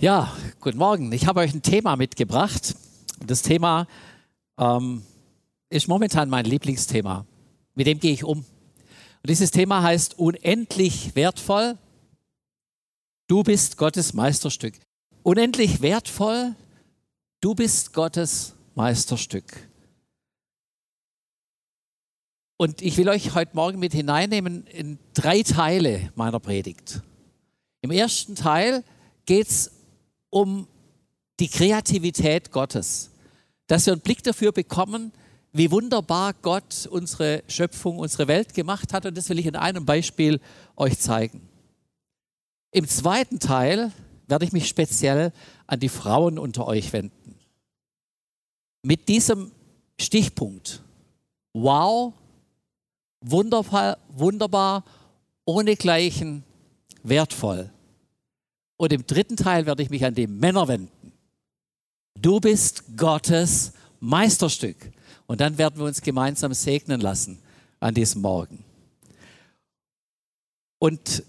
Ja, guten Morgen. Ich habe euch ein Thema mitgebracht. Das Thema ähm, ist momentan mein Lieblingsthema. Mit dem gehe ich um. Und dieses Thema heißt unendlich wertvoll. Du bist Gottes Meisterstück. Unendlich wertvoll. Du bist Gottes Meisterstück. Und ich will euch heute Morgen mit hineinnehmen in drei Teile meiner Predigt. Im ersten Teil geht es um die Kreativität Gottes, dass wir einen Blick dafür bekommen, wie wunderbar Gott unsere Schöpfung, unsere Welt gemacht hat. Und das will ich in einem Beispiel euch zeigen. Im zweiten Teil werde ich mich speziell an die Frauen unter euch wenden. Mit diesem Stichpunkt. Wow, wunderbar, wunderbar, ohnegleichen, wertvoll. Und im dritten Teil werde ich mich an die Männer wenden. Du bist Gottes Meisterstück. Und dann werden wir uns gemeinsam segnen lassen an diesem Morgen. Und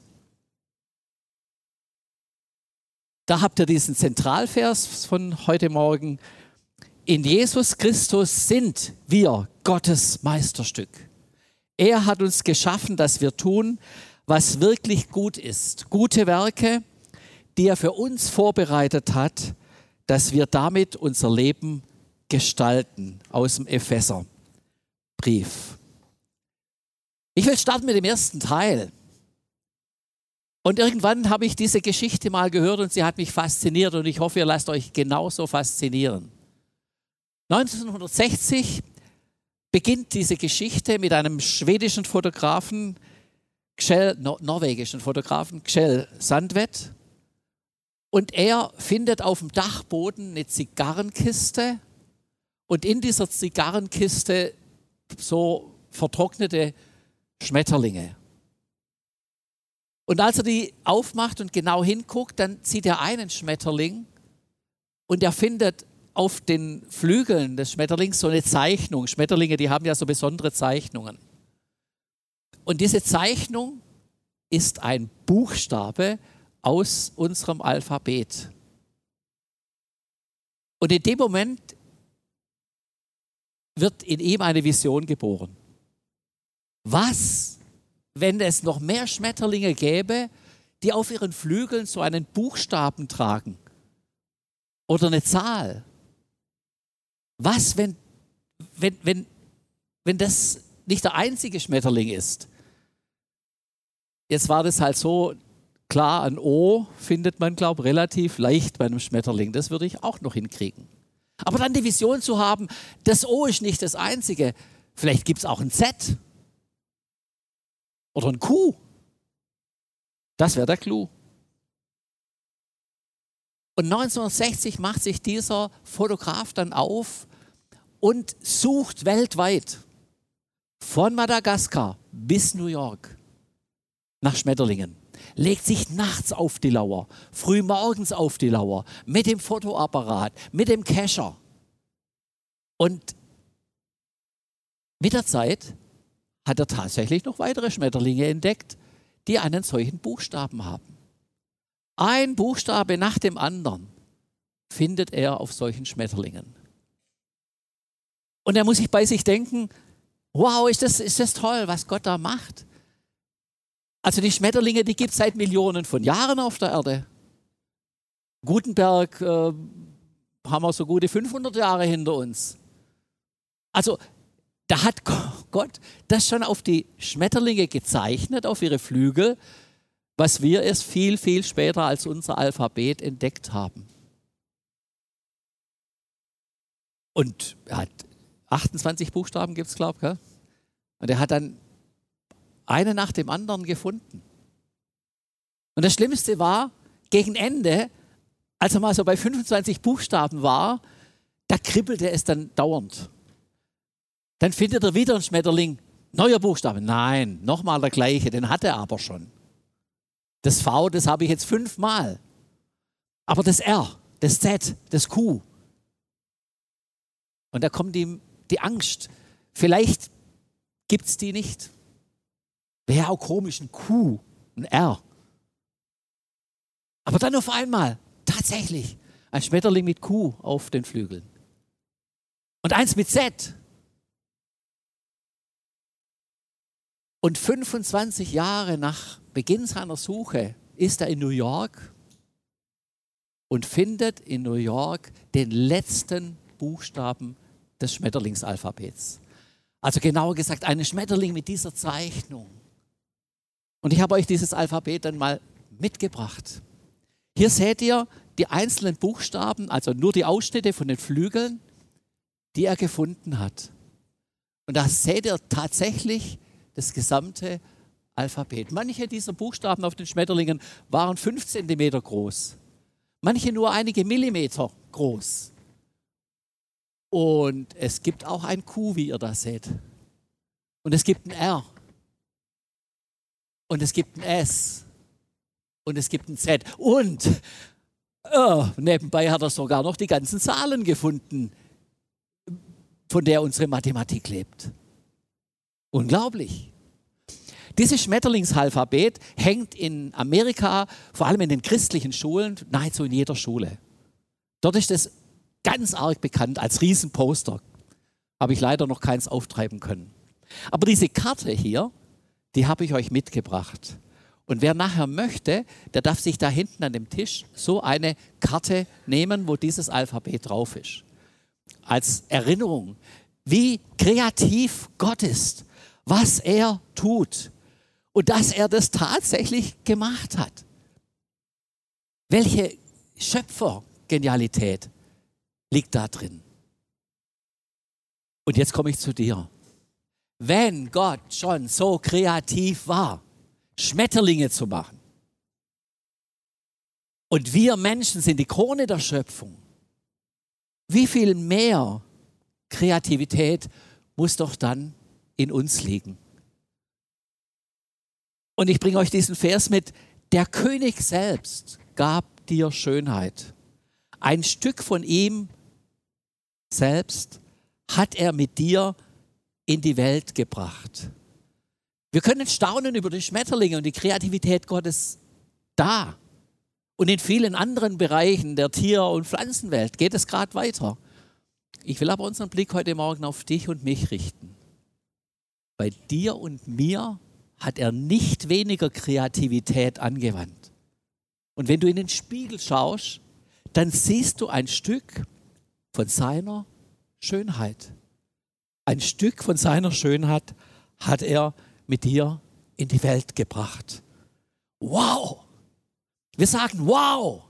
da habt ihr diesen Zentralvers von heute Morgen. In Jesus Christus sind wir Gottes Meisterstück. Er hat uns geschaffen, dass wir tun, was wirklich gut ist. Gute Werke, die er für uns vorbereitet hat, dass wir damit unser Leben gestalten aus dem Epheserbrief. Ich will starten mit dem ersten Teil. Und irgendwann habe ich diese Geschichte mal gehört und sie hat mich fasziniert und ich hoffe, ihr lasst euch genauso faszinieren. 1960 beginnt diese Geschichte mit einem schwedischen Fotografen, Kjell, norwegischen Fotografen, Kjell Sandvedt. Und er findet auf dem Dachboden eine Zigarrenkiste und in dieser Zigarrenkiste so vertrocknete Schmetterlinge. Und als er die aufmacht und genau hinguckt, dann sieht er einen Schmetterling und er findet auf den Flügeln des Schmetterlings so eine Zeichnung. Schmetterlinge, die haben ja so besondere Zeichnungen. Und diese Zeichnung ist ein Buchstabe, aus unserem Alphabet. Und in dem Moment wird in ihm eine Vision geboren. Was, wenn es noch mehr Schmetterlinge gäbe, die auf ihren Flügeln so einen Buchstaben tragen oder eine Zahl? Was, wenn, wenn, wenn, wenn das nicht der einzige Schmetterling ist? Jetzt war das halt so, Klar, ein O findet man, glaube ich, relativ leicht bei einem Schmetterling. Das würde ich auch noch hinkriegen. Aber dann die Vision zu haben, das O ist nicht das Einzige. Vielleicht gibt es auch ein Z oder ein Q. Das wäre der Clou. Und 1960 macht sich dieser Fotograf dann auf und sucht weltweit von Madagaskar bis New York nach Schmetterlingen legt sich nachts auf die Lauer, früh morgens auf die Lauer, mit dem Fotoapparat, mit dem Kescher. Und mit der Zeit hat er tatsächlich noch weitere Schmetterlinge entdeckt, die einen solchen Buchstaben haben. Ein Buchstabe nach dem anderen findet er auf solchen Schmetterlingen. Und er muss sich bei sich denken, wow, ist das, ist das toll, was Gott da macht. Also die Schmetterlinge, die gibt es seit Millionen von Jahren auf der Erde. Gutenberg äh, haben wir so gute 500 Jahre hinter uns. Also da hat Gott das schon auf die Schmetterlinge gezeichnet, auf ihre Flügel, was wir erst viel, viel später als unser Alphabet entdeckt haben. Und er hat 28 Buchstaben gibt es, glaube ich. Und er hat dann eine nach dem anderen gefunden. Und das Schlimmste war, gegen Ende, als er mal so bei 25 Buchstaben war, da kribbelte es dann dauernd. Dann findet er wieder einen Schmetterling, neuer Buchstabe. Nein, nochmal der gleiche, den hat er aber schon. Das V, das habe ich jetzt fünfmal. Aber das R, das Z, das Q. Und da kommt ihm die Angst. Vielleicht gibt es die nicht. Wäre auch komisch, ein Q, ein R. Aber dann auf einmal, tatsächlich ein Schmetterling mit Q auf den Flügeln. Und eins mit Z. Und 25 Jahre nach Beginn seiner Suche ist er in New York und findet in New York den letzten Buchstaben des Schmetterlingsalphabets. Also genauer gesagt, einen Schmetterling mit dieser Zeichnung. Und ich habe euch dieses Alphabet dann mal mitgebracht. Hier seht ihr die einzelnen Buchstaben, also nur die Ausschnitte von den Flügeln, die er gefunden hat. Und da seht ihr tatsächlich das gesamte Alphabet. Manche dieser Buchstaben auf den Schmetterlingen waren fünf Zentimeter groß, manche nur einige Millimeter groß. Und es gibt auch ein Q, wie ihr das seht. Und es gibt ein R. Und es gibt ein S. Und es gibt ein Z. Und oh, nebenbei hat er sogar noch die ganzen Zahlen gefunden, von der unsere Mathematik lebt. Unglaublich. Dieses Schmetterlingsalphabet hängt in Amerika, vor allem in den christlichen Schulen, nahezu in jeder Schule. Dort ist es ganz arg bekannt als Riesenposter. Habe ich leider noch keins auftreiben können. Aber diese Karte hier, die habe ich euch mitgebracht. Und wer nachher möchte, der darf sich da hinten an dem Tisch so eine Karte nehmen, wo dieses Alphabet drauf ist. Als Erinnerung, wie kreativ Gott ist, was er tut und dass er das tatsächlich gemacht hat. Welche Schöpfergenialität liegt da drin. Und jetzt komme ich zu dir. Wenn Gott schon so kreativ war, Schmetterlinge zu machen, und wir Menschen sind die Krone der Schöpfung, wie viel mehr Kreativität muss doch dann in uns liegen? Und ich bringe euch diesen Vers mit, der König selbst gab dir Schönheit. Ein Stück von ihm selbst hat er mit dir in die Welt gebracht. Wir können staunen über die Schmetterlinge und die Kreativität Gottes da. Und in vielen anderen Bereichen der Tier- und Pflanzenwelt geht es gerade weiter. Ich will aber unseren Blick heute Morgen auf dich und mich richten. Bei dir und mir hat er nicht weniger Kreativität angewandt. Und wenn du in den Spiegel schaust, dann siehst du ein Stück von seiner Schönheit. Ein Stück von seiner Schönheit hat er mit dir in die Welt gebracht. Wow! Wir sagen wow!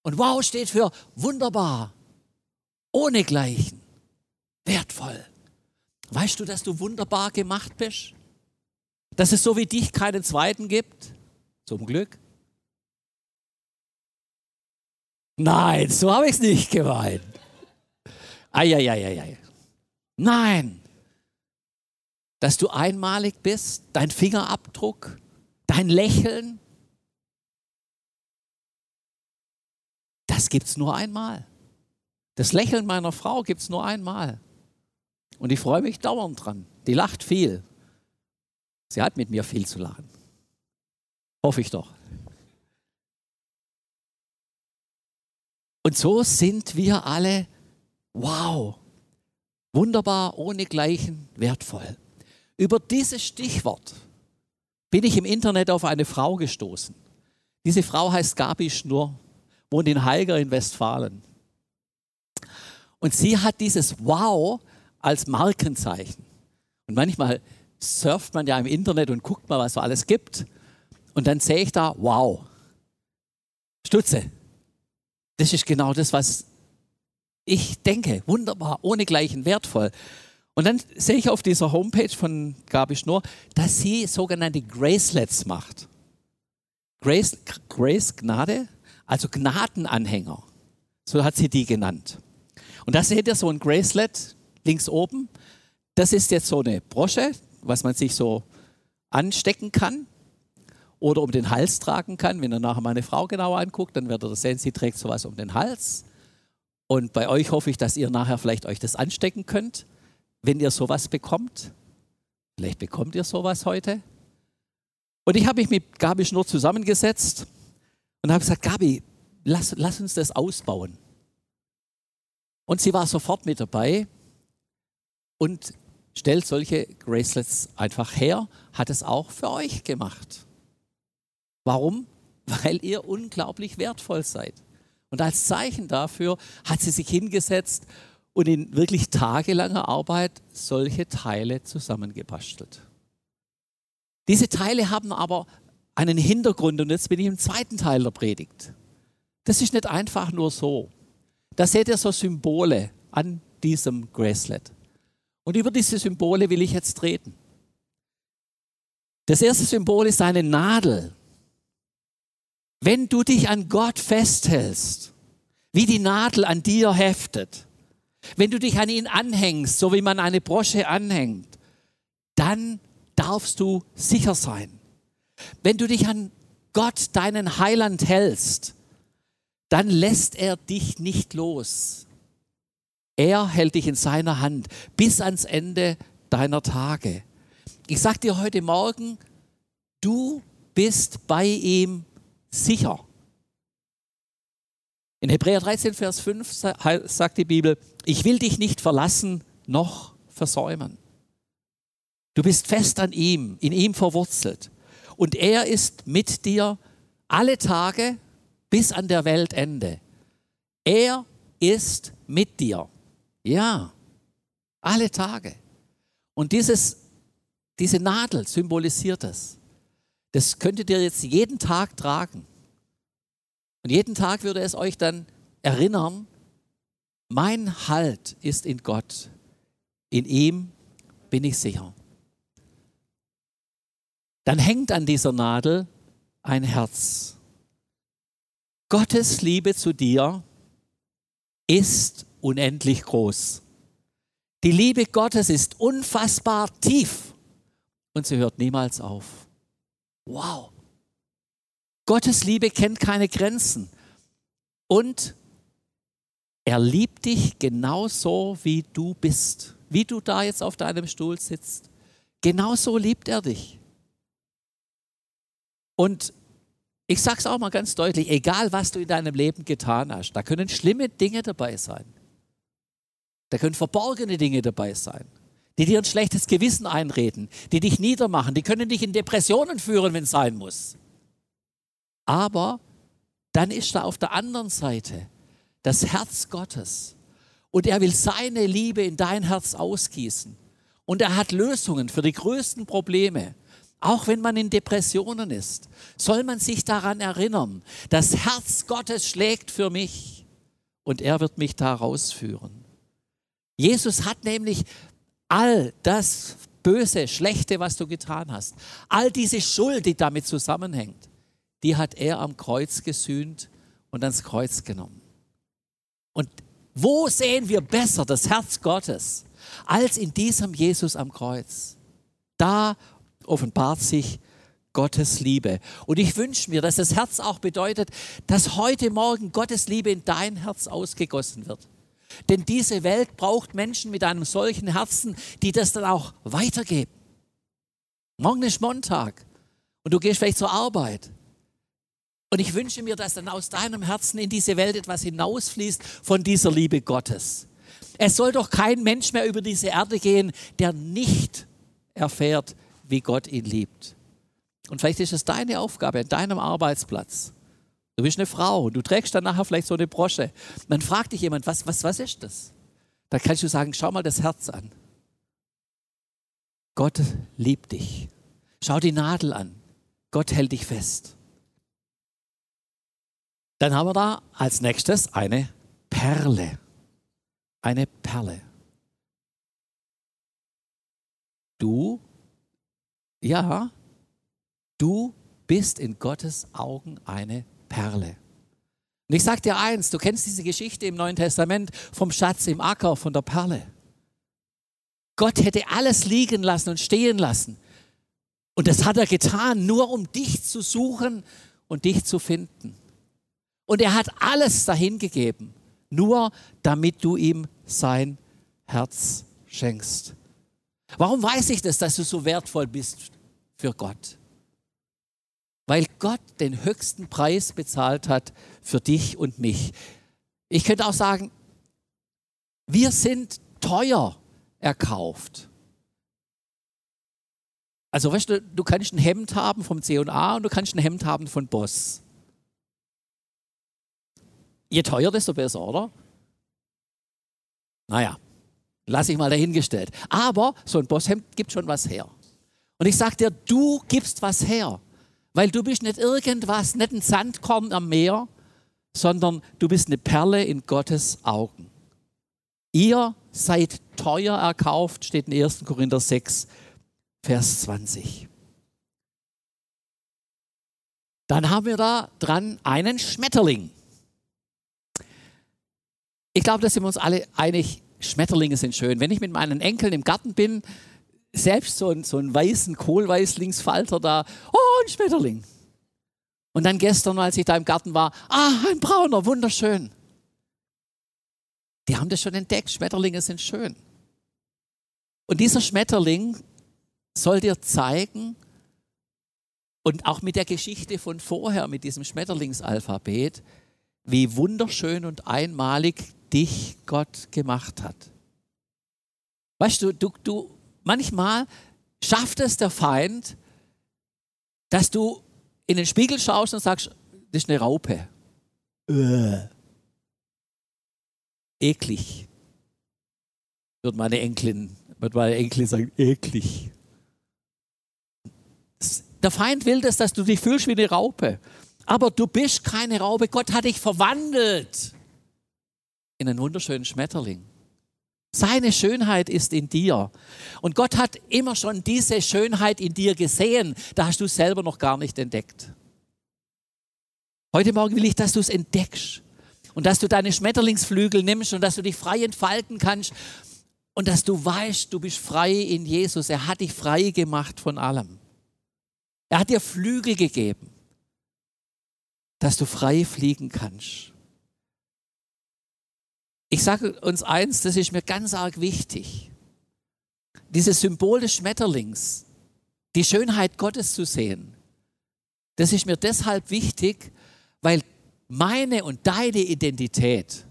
Und wow steht für wunderbar, ohne Gleichen, wertvoll. Weißt du, dass du wunderbar gemacht bist? Dass es so wie dich keinen zweiten gibt? Zum Glück. Nein, so habe ich es nicht gemeint. Eieieiei. Nein. Dass du einmalig bist, dein Fingerabdruck, dein Lächeln, das gibt es nur einmal. Das Lächeln meiner Frau gibt es nur einmal. Und ich freue mich dauernd dran. Die lacht viel. Sie hat mit mir viel zu lachen. Hoffe ich doch. Und so sind wir alle, wow, wunderbar, ohne Gleichen, wertvoll. Über dieses Stichwort bin ich im Internet auf eine Frau gestoßen. Diese Frau heißt Gabi Schnurr, wohnt in Heiger in Westfalen. Und sie hat dieses Wow als Markenzeichen. Und manchmal surft man ja im Internet und guckt mal, was so alles gibt. Und dann sehe ich da Wow. Stutze. Das ist genau das, was ich denke. Wunderbar, ohne Gleichen, wertvoll. Und dann sehe ich auf dieser Homepage von Gabi Schnurr, dass sie sogenannte Gracelets macht. Grace, Grace Gnade, also Gnadenanhänger. So hat sie die genannt. Und da seht ihr so ein Gracelet links oben. Das ist jetzt so eine Brosche, was man sich so anstecken kann oder um den Hals tragen kann. Wenn ihr nachher meine Frau genauer anguckt, dann werdet ihr sehen, sie trägt sowas um den Hals. Und bei euch hoffe ich, dass ihr nachher vielleicht euch das anstecken könnt, wenn ihr sowas bekommt. Vielleicht bekommt ihr sowas heute. Und ich habe mich mit Gabi Schnurr zusammengesetzt und habe gesagt, Gabi, lass, lass uns das ausbauen. Und sie war sofort mit dabei und stellt solche Bracelets einfach her, hat es auch für euch gemacht. Warum? Weil ihr unglaublich wertvoll seid. Und als Zeichen dafür hat sie sich hingesetzt und in wirklich tagelanger Arbeit solche Teile zusammengebastelt. Diese Teile haben aber einen Hintergrund und jetzt bin ich im zweiten Teil der Predigt. Das ist nicht einfach nur so. Da seht ihr so Symbole an diesem Bracelet. Und über diese Symbole will ich jetzt reden. Das erste Symbol ist eine Nadel. Wenn du dich an Gott festhältst, wie die Nadel an dir heftet, wenn du dich an ihn anhängst, so wie man eine Brosche anhängt, dann darfst du sicher sein. Wenn du dich an Gott, deinen Heiland, hältst, dann lässt er dich nicht los. Er hält dich in seiner Hand bis ans Ende deiner Tage. Ich sage dir heute Morgen, du bist bei ihm sicher. In Hebräer 13, Vers 5 sagt die Bibel, ich will dich nicht verlassen noch versäumen. Du bist fest an ihm, in ihm verwurzelt. Und er ist mit dir alle Tage bis an der Weltende. Er ist mit dir. Ja, alle Tage. Und dieses, diese Nadel symbolisiert das. Das könntet ihr jetzt jeden Tag tragen. Und jeden Tag würde es euch dann erinnern, mein Halt ist in Gott. In ihm bin ich sicher. Dann hängt an dieser Nadel ein Herz. Gottes Liebe zu dir ist unendlich groß. Die Liebe Gottes ist unfassbar tief und sie hört niemals auf. Wow. Gottes Liebe kennt keine Grenzen und er liebt dich genauso, wie du bist, wie du da jetzt auf deinem Stuhl sitzt. Genauso liebt er dich. Und ich sage es auch mal ganz deutlich, egal was du in deinem Leben getan hast, da können schlimme Dinge dabei sein. Da können verborgene Dinge dabei sein, die dir ein schlechtes Gewissen einreden, die dich niedermachen, die können dich in Depressionen führen, wenn es sein muss. Aber dann ist da auf der anderen Seite das Herz Gottes und er will seine Liebe in dein Herz ausgießen. Und er hat Lösungen für die größten Probleme. Auch wenn man in Depressionen ist, soll man sich daran erinnern, das Herz Gottes schlägt für mich und er wird mich da rausführen. Jesus hat nämlich all das Böse, Schlechte, was du getan hast, all diese Schuld, die damit zusammenhängt, die hat er am Kreuz gesühnt und ans Kreuz genommen. Und wo sehen wir besser das Herz Gottes als in diesem Jesus am Kreuz? Da offenbart sich Gottes Liebe. Und ich wünsche mir, dass das Herz auch bedeutet, dass heute Morgen Gottes Liebe in dein Herz ausgegossen wird. Denn diese Welt braucht Menschen mit einem solchen Herzen, die das dann auch weitergeben. Morgen ist Montag und du gehst vielleicht zur Arbeit. Und ich wünsche mir, dass dann aus deinem Herzen in diese Welt etwas hinausfließt von dieser Liebe Gottes. Es soll doch kein Mensch mehr über diese Erde gehen, der nicht erfährt, wie Gott ihn liebt. Und vielleicht ist es deine Aufgabe an deinem Arbeitsplatz. Du bist eine Frau du trägst dann nachher vielleicht so eine Brosche. dann fragt dich jemand, was, was, was ist das? Da kannst du sagen, schau mal das Herz an. Gott liebt dich. Schau die Nadel an. Gott hält dich fest. Dann haben wir da als nächstes eine Perle. Eine Perle. Du ja, du bist in Gottes Augen eine Perle. Und ich sage dir eins, du kennst diese Geschichte im Neuen Testament vom Schatz im Acker, von der Perle. Gott hätte alles liegen lassen und stehen lassen. Und das hat er getan, nur um dich zu suchen und dich zu finden. Und er hat alles dahin gegeben, nur damit du ihm sein Herz schenkst. Warum weiß ich das, dass du so wertvoll bist für Gott? Weil Gott den höchsten Preis bezahlt hat für dich und mich. Ich könnte auch sagen, wir sind teuer erkauft. Also weißt du, du kannst ein Hemd haben vom C&A und du kannst ein Hemd haben von Boss. Je teuer, desto besser, oder? Naja, lasse ich mal dahingestellt. Aber so ein Bosshemd gibt schon was her. Und ich sage dir, du gibst was her. Weil du bist nicht irgendwas, nicht ein Sandkorn am Meer, sondern du bist eine Perle in Gottes Augen. Ihr seid teuer erkauft, steht in 1. Korinther 6, Vers 20. Dann haben wir da dran einen Schmetterling. Ich glaube, da sind wir uns alle einig, Schmetterlinge sind schön. Wenn ich mit meinen Enkeln im Garten bin, selbst so, ein, so einen weißen Kohlweißlingsfalter da, oh, ein Schmetterling. Und dann gestern, als ich da im Garten war, ah, ein brauner, wunderschön. Die haben das schon entdeckt, Schmetterlinge sind schön. Und dieser Schmetterling soll dir zeigen, und auch mit der Geschichte von vorher, mit diesem Schmetterlingsalphabet, wie wunderschön und einmalig dich Gott gemacht hat. Weißt du, du, du manchmal schafft es der Feind, dass du in den Spiegel schaust und sagst, das ist eine Raupe. Äh. Eklig. Wird meine Enkelin, wird meine Enkelin sagen, eklig. Der Feind will das, dass du dich fühlst wie eine Raupe. Aber du bist keine Raupe. Gott hat dich verwandelt in einen wunderschönen Schmetterling. Seine Schönheit ist in dir. Und Gott hat immer schon diese Schönheit in dir gesehen. Da hast du es selber noch gar nicht entdeckt. Heute Morgen will ich, dass du es entdeckst und dass du deine Schmetterlingsflügel nimmst und dass du dich frei entfalten kannst und dass du weißt, du bist frei in Jesus. Er hat dich frei gemacht von allem. Er hat dir Flügel gegeben, dass du frei fliegen kannst. Ich sage uns eins, das ist mir ganz arg wichtig. Dieses Symbol des Schmetterlings, die Schönheit Gottes zu sehen, das ist mir deshalb wichtig, weil meine und deine Identität,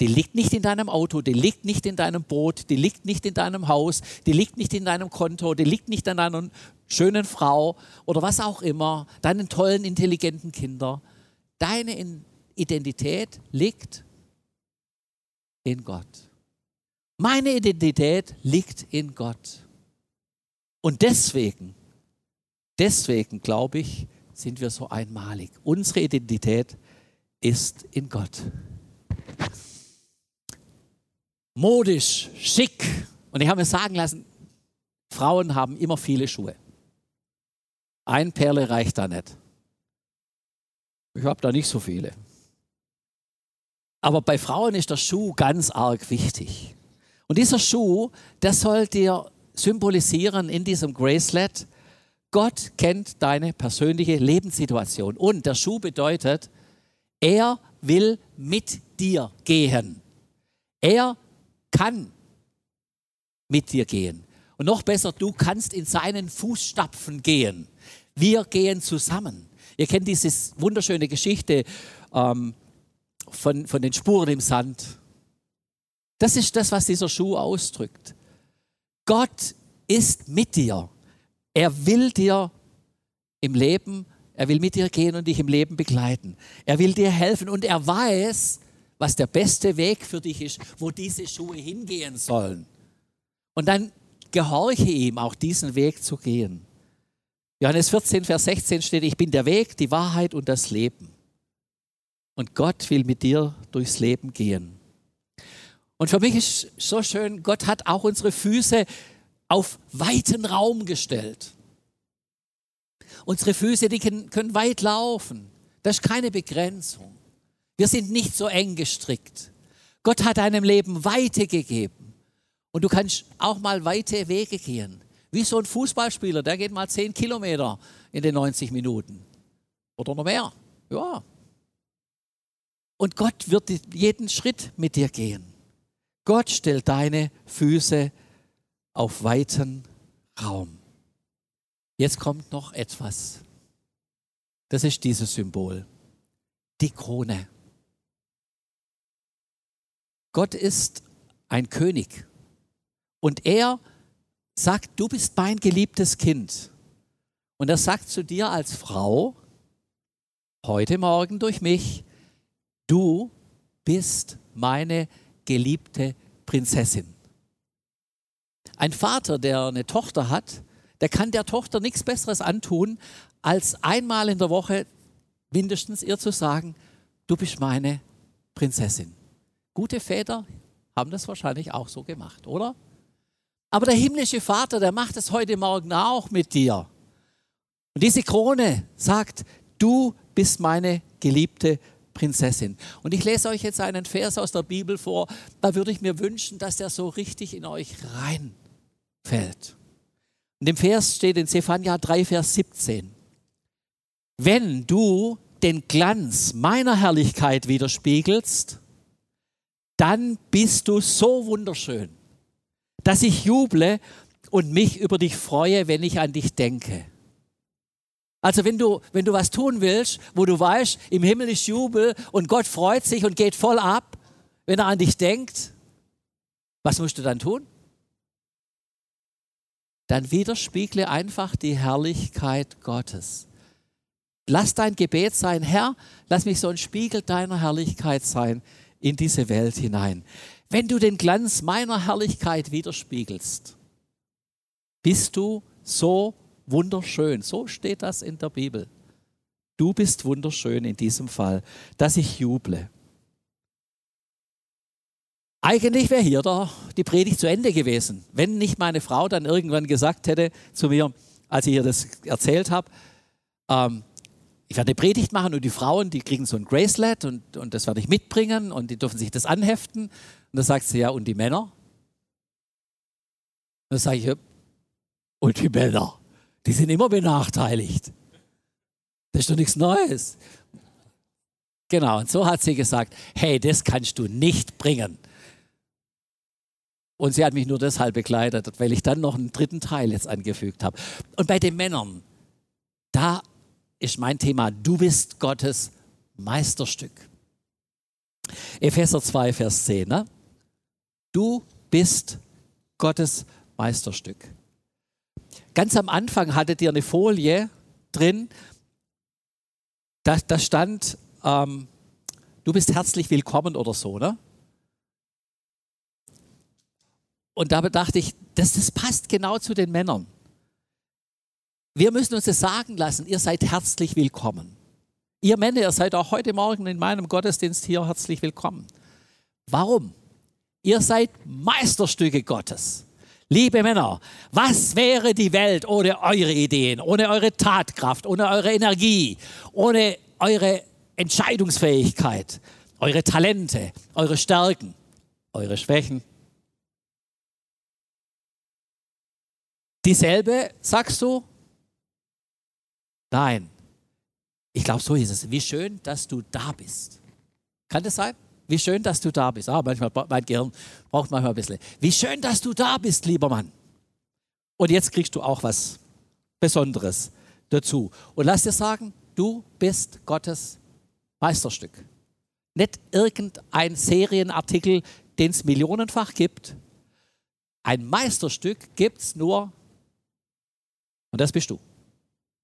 die liegt nicht in deinem Auto, die liegt nicht in deinem Boot, die liegt nicht in deinem Haus, die liegt nicht in deinem Konto, die liegt nicht an deiner schönen Frau oder was auch immer, deinen tollen, intelligenten Kindern. Deine Identität liegt in Gott. Meine Identität liegt in Gott. Und deswegen, deswegen glaube ich, sind wir so einmalig. Unsere Identität ist in Gott. Modisch, schick. Und ich habe mir sagen lassen, Frauen haben immer viele Schuhe. Ein Perle reicht da nicht. Ich habe da nicht so viele. Aber bei Frauen ist der Schuh ganz arg wichtig. Und dieser Schuh, der soll dir symbolisieren in diesem Gracelet, Gott kennt deine persönliche Lebenssituation. Und der Schuh bedeutet, er will mit dir gehen. Er kann mit dir gehen. Und noch besser, du kannst in seinen Fußstapfen gehen. Wir gehen zusammen. Ihr kennt diese wunderschöne Geschichte ähm, von, von den Spuren im Sand. Das ist das, was dieser Schuh ausdrückt. Gott ist mit dir. Er will dir im Leben, er will mit dir gehen und dich im Leben begleiten. Er will dir helfen und er weiß, was der beste Weg für dich ist, wo diese Schuhe hingehen sollen. Und dann gehorche ihm, auch diesen Weg zu gehen. Johannes 14, Vers 16 steht, ich bin der Weg, die Wahrheit und das Leben. Und Gott will mit dir durchs Leben gehen. Und für mich ist so schön, Gott hat auch unsere Füße auf weiten Raum gestellt. Unsere Füße, die können, können weit laufen. Das ist keine Begrenzung. Wir sind nicht so eng gestrickt. Gott hat deinem Leben Weite gegeben. Und du kannst auch mal weite Wege gehen. Wie so ein Fußballspieler, der geht mal 10 Kilometer in den 90 Minuten. Oder noch mehr. Ja, und Gott wird jeden Schritt mit dir gehen. Gott stellt deine Füße auf weiten Raum. Jetzt kommt noch etwas. Das ist dieses Symbol. Die Krone. Gott ist ein König. Und er sagt, du bist mein geliebtes Kind. Und er sagt zu dir als Frau, heute Morgen durch mich, du bist meine geliebte Prinzessin. Ein Vater, der eine Tochter hat, der kann der Tochter nichts Besseres antun, als einmal in der Woche mindestens ihr zu sagen, du bist meine Prinzessin. Gute Väter haben das wahrscheinlich auch so gemacht, oder? Aber der himmlische Vater, der macht es heute Morgen auch mit dir. Und diese Krone sagt, du bist meine geliebte Prinzessin. Und ich lese euch jetzt einen Vers aus der Bibel vor, da würde ich mir wünschen, dass der so richtig in euch rein fällt. In dem Vers steht in Zephania 3, Vers 17. Wenn du den Glanz meiner Herrlichkeit widerspiegelst, dann bist du so wunderschön, dass ich juble und mich über dich freue, wenn ich an dich denke. Also wenn du, wenn du was tun willst, wo du weißt, im Himmel ist Jubel und Gott freut sich und geht voll ab, wenn er an dich denkt, was musst du dann tun? dann widerspiegle einfach die Herrlichkeit Gottes. Lass dein Gebet sein, Herr, lass mich so ein Spiegel deiner Herrlichkeit sein in diese Welt hinein. Wenn du den Glanz meiner Herrlichkeit widerspiegelst, bist du so wunderschön. So steht das in der Bibel. Du bist wunderschön in diesem Fall, dass ich juble. Eigentlich wäre hier der, die Predigt zu Ende gewesen, wenn nicht meine Frau dann irgendwann gesagt hätte zu mir, als ich ihr das erzählt habe, ähm, ich werde eine Predigt machen und die Frauen, die kriegen so ein Gracelet und, und das werde ich mitbringen und die dürfen sich das anheften. Und dann sagt sie, ja, und die Männer? Und dann sage ich, und die Männer, die sind immer benachteiligt. Das ist doch nichts Neues. Genau, und so hat sie gesagt, hey, das kannst du nicht bringen. Und sie hat mich nur deshalb begleitet, weil ich dann noch einen dritten Teil jetzt angefügt habe. Und bei den Männern, da ist mein Thema, du bist Gottes Meisterstück. Epheser 2, Vers 10. Ne? Du bist Gottes Meisterstück. Ganz am Anfang hattet ihr eine Folie drin, da, da stand, ähm, du bist herzlich willkommen oder so. Ne? Und da dachte ich, das, das passt genau zu den Männern. Wir müssen uns das sagen lassen, ihr seid herzlich willkommen. Ihr Männer, ihr seid auch heute Morgen in meinem Gottesdienst hier herzlich willkommen. Warum? Ihr seid Meisterstücke Gottes. Liebe Männer, was wäre die Welt ohne eure Ideen, ohne eure Tatkraft, ohne eure Energie, ohne eure Entscheidungsfähigkeit, eure Talente, eure Stärken, eure Schwächen? Dieselbe, sagst du? Nein. Ich glaube, so ist es. Wie schön, dass du da bist. Kann das sein? Wie schön, dass du da bist. Ah, manchmal, mein Gehirn braucht manchmal ein bisschen. Wie schön, dass du da bist, lieber Mann. Und jetzt kriegst du auch was Besonderes dazu. Und lass dir sagen, du bist Gottes Meisterstück. Nicht irgendein Serienartikel, den es millionenfach gibt. Ein Meisterstück gibt es nur und das bist du.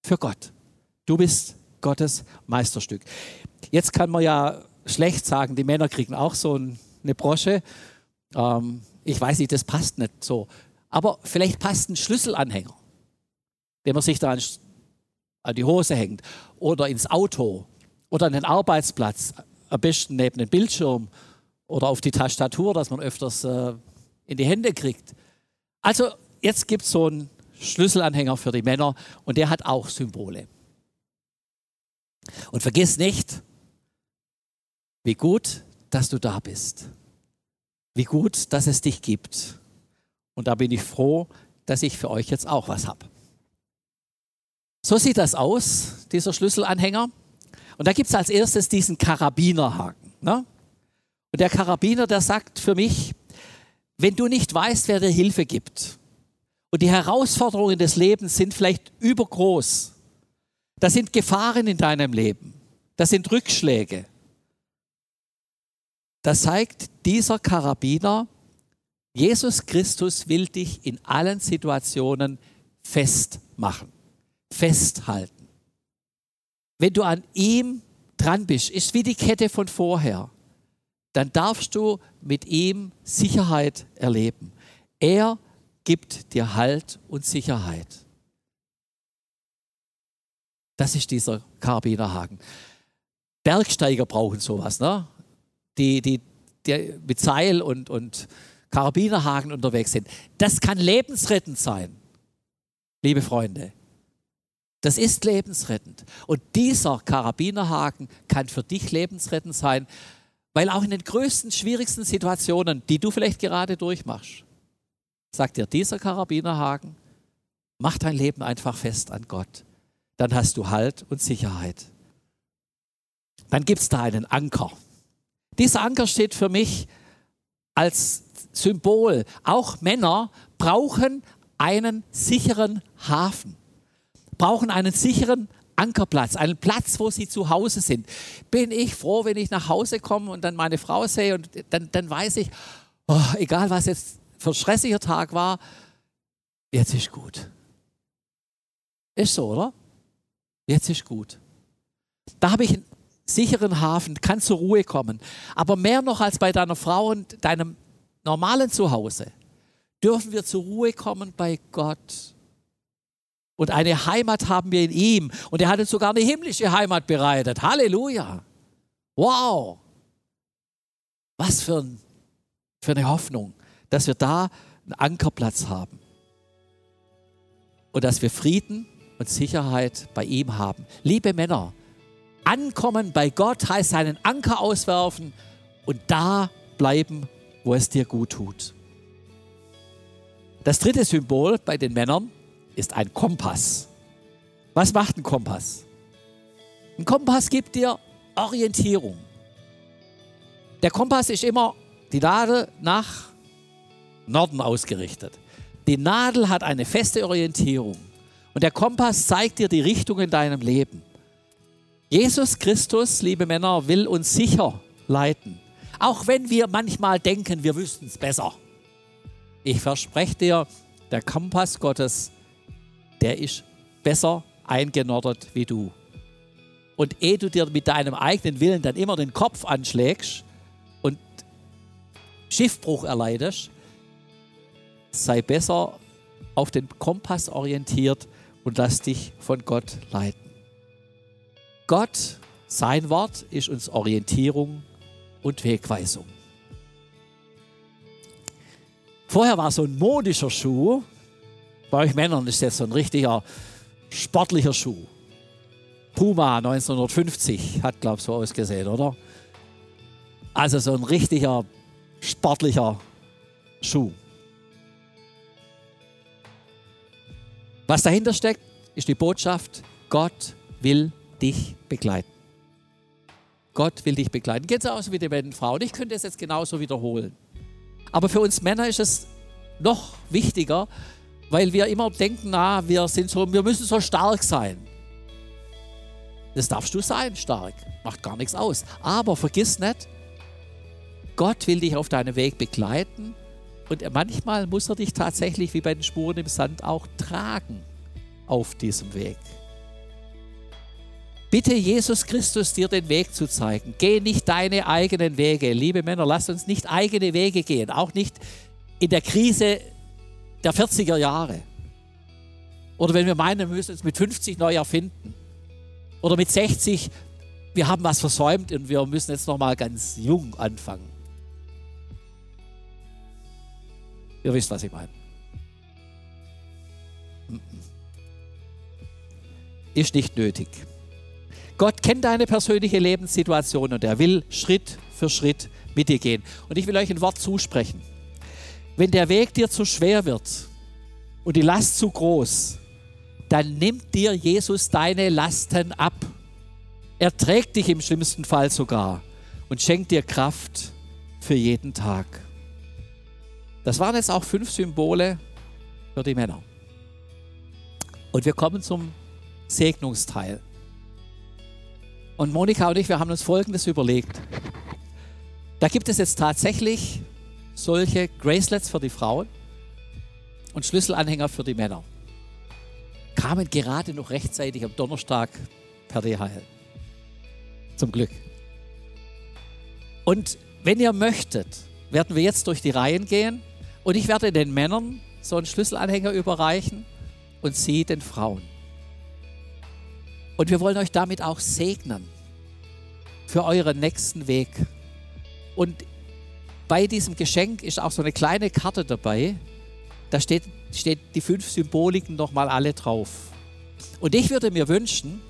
Für Gott. Du bist Gottes Meisterstück. Jetzt kann man ja schlecht sagen, die Männer kriegen auch so eine Brosche. Ähm, ich weiß nicht, das passt nicht so. Aber vielleicht passt ein Schlüsselanhänger, den man sich da an, an die Hose hängt oder ins Auto oder an den Arbeitsplatz, am besten neben den Bildschirm oder auf die Tastatur, dass man öfters äh, in die Hände kriegt. Also jetzt gibt es so ein Schlüsselanhänger für die Männer und der hat auch Symbole. Und vergiss nicht, wie gut, dass du da bist. Wie gut, dass es dich gibt. Und da bin ich froh, dass ich für euch jetzt auch was habe. So sieht das aus, dieser Schlüsselanhänger. Und da gibt es als erstes diesen Karabinerhaken. Ne? Und der Karabiner, der sagt für mich, wenn du nicht weißt, wer dir Hilfe gibt, und die Herausforderungen des Lebens sind vielleicht übergroß, Das sind Gefahren in deinem Leben. Das sind Rückschläge. Das zeigt dieser Karabiner, Jesus Christus will dich in allen Situationen festmachen, festhalten. Wenn du an ihm dran bist, ist wie die Kette von vorher, dann darfst du mit ihm Sicherheit erleben. Er gibt dir Halt und Sicherheit. Das ist dieser Karabinerhaken. Bergsteiger brauchen sowas, ne? Die, die, die mit Seil und, und Karabinerhaken unterwegs sind. Das kann lebensrettend sein, liebe Freunde. Das ist lebensrettend. Und dieser Karabinerhaken kann für dich lebensrettend sein, weil auch in den größten, schwierigsten Situationen, die du vielleicht gerade durchmachst, sagt dir dieser Karabinerhaken, mach dein Leben einfach fest an Gott. Dann hast du Halt und Sicherheit. Dann gibt es da einen Anker. Dieser Anker steht für mich als Symbol. Auch Männer brauchen einen sicheren Hafen, brauchen einen sicheren Ankerplatz, einen Platz, wo sie zu Hause sind. Bin ich froh, wenn ich nach Hause komme und dann meine Frau sehe und dann, dann weiß ich, oh, egal was jetzt für ein stressiger Tag war, jetzt ist gut. Ist so, oder? Jetzt ist gut. Da habe ich sicheren Hafen, kann zur Ruhe kommen. Aber mehr noch als bei deiner Frau und deinem normalen Zuhause dürfen wir zur Ruhe kommen bei Gott. Und eine Heimat haben wir in ihm. Und er hat uns sogar eine himmlische Heimat bereitet. Halleluja. Wow. Was für, ein, für eine Hoffnung, dass wir da einen Ankerplatz haben. Und dass wir Frieden und Sicherheit bei ihm haben. Liebe Männer, ankommen bei Gott heißt seinen Anker auswerfen und da bleiben, wo es dir gut tut. Das dritte Symbol bei den Männern ist ein Kompass. Was macht ein Kompass? Ein Kompass gibt dir Orientierung. Der Kompass ist immer die Nadel nach Norden ausgerichtet. Die Nadel hat eine feste Orientierung. Und der Kompass zeigt dir die Richtung in deinem Leben. Jesus Christus, liebe Männer, will uns sicher leiten. Auch wenn wir manchmal denken, wir wüssten es besser. Ich verspreche dir, der Kompass Gottes der ist besser eingenordet wie du. Und ehe du dir mit deinem eigenen Willen dann immer den Kopf anschlägst und Schiffbruch erleidest, sei besser auf den Kompass orientiert und lass dich von Gott leiten. Gott, sein Wort, ist uns Orientierung und Wegweisung. Vorher war so ein modischer Schuh, bei euch Männern ist jetzt so ein richtiger sportlicher Schuh. Puma 1950 hat, glaube ich, so ausgesehen, oder? Also so ein richtiger sportlicher Schuh. Was dahinter steckt, ist die Botschaft, Gott will dich begleiten. Gott will dich begleiten. Aus wie die beiden Frauen. Ich könnte es jetzt genauso wiederholen. Aber für uns Männer ist es noch wichtiger, weil wir immer denken, na, wir sind so, wir müssen so stark sein. Das darfst du sein, stark. Macht gar nichts aus. Aber vergiss nicht, Gott will dich auf deinem Weg begleiten und manchmal muss er dich tatsächlich wie bei den Spuren im Sand auch tragen auf diesem Weg. Bitte Jesus Christus dir den Weg zu zeigen. Geh nicht deine eigenen Wege. Liebe Männer, lasst uns nicht eigene Wege gehen. Auch nicht in der Krise der 40er Jahre. Oder wenn wir meinen, wir müssen uns mit 50 neu erfinden. Oder mit 60, wir haben was versäumt und wir müssen jetzt nochmal ganz jung anfangen. Ihr wisst, was ich meine. Ist nicht nötig. Gott kennt deine persönliche Lebenssituation und er will Schritt für Schritt mit dir gehen. Und ich will euch ein Wort zusprechen. Wenn der Weg dir zu schwer wird und die Last zu groß, dann nimmt dir Jesus deine Lasten ab. Er trägt dich im schlimmsten Fall sogar und schenkt dir Kraft für jeden Tag. Das waren jetzt auch fünf Symbole für die Männer. Und wir kommen zum Segnungsteil. Und Monika und ich, wir haben uns Folgendes überlegt. Da gibt es jetzt tatsächlich solche Gracelets für die Frauen und Schlüsselanhänger für die Männer. Kamen gerade noch rechtzeitig am Donnerstag per DHL. Zum Glück. Und wenn ihr möchtet, werden wir jetzt durch die Reihen gehen und ich werde den Männern so einen Schlüsselanhänger überreichen und sie den Frauen. Und wir wollen euch damit auch segnen für euren nächsten Weg. Und bei diesem Geschenk ist auch so eine kleine Karte dabei. Da steht, steht die fünf Symboliken nochmal alle drauf. Und ich würde mir wünschen,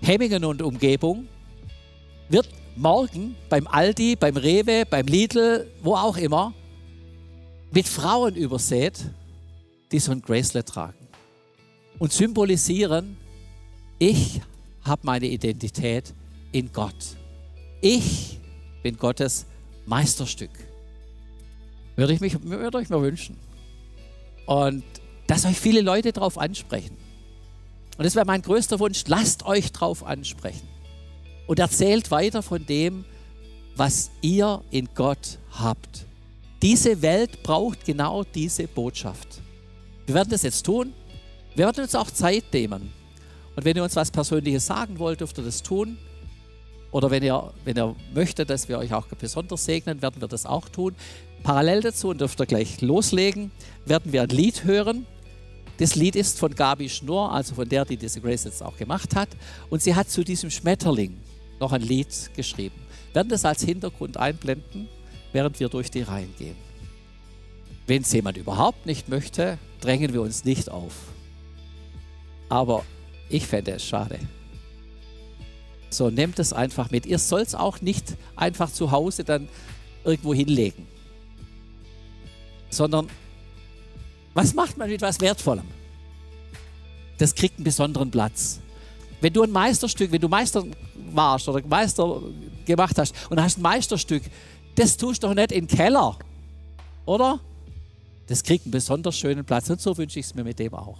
Hemmingen und Umgebung wird morgen beim Aldi, beim Rewe, beim Lidl, wo auch immer, mit Frauen übersät, die so ein Gracelet tragen und symbolisieren, ich habe meine Identität in Gott. Ich bin Gottes Meisterstück. Würde ich, mich, würde ich mir wünschen. Und dass euch viele Leute darauf ansprechen. Und das wäre mein größter Wunsch. Lasst euch darauf ansprechen. Und erzählt weiter von dem, was ihr in Gott habt. Diese Welt braucht genau diese Botschaft. Wir werden das jetzt tun. Wir werden uns auch Zeit nehmen. Und wenn ihr uns was Persönliches sagen wollt, dürft ihr das tun. Oder wenn ihr, wenn ihr möchtet, dass wir euch auch besonders segnen, werden wir das auch tun. Parallel dazu, und dürft ihr gleich loslegen, werden wir ein Lied hören. Das Lied ist von Gabi Schnurr, also von der, die diese Grace jetzt auch gemacht hat. Und sie hat zu diesem Schmetterling noch ein Lied geschrieben. Wir werden das als Hintergrund einblenden, während wir durch die Reihen gehen. Wenn es jemand überhaupt nicht möchte, drängen wir uns nicht auf. Aber ich fände es schade. So, nehmt es einfach mit. Ihr sollt es auch nicht einfach zu Hause dann irgendwo hinlegen. Sondern, was macht man mit was Wertvollem? Das kriegt einen besonderen Platz. Wenn du ein Meisterstück, wenn du Meister warst oder Meister gemacht hast und hast ein Meisterstück, das tust du doch nicht in den Keller, oder? Das kriegt einen besonders schönen Platz und so wünsche ich es mir mit dem auch.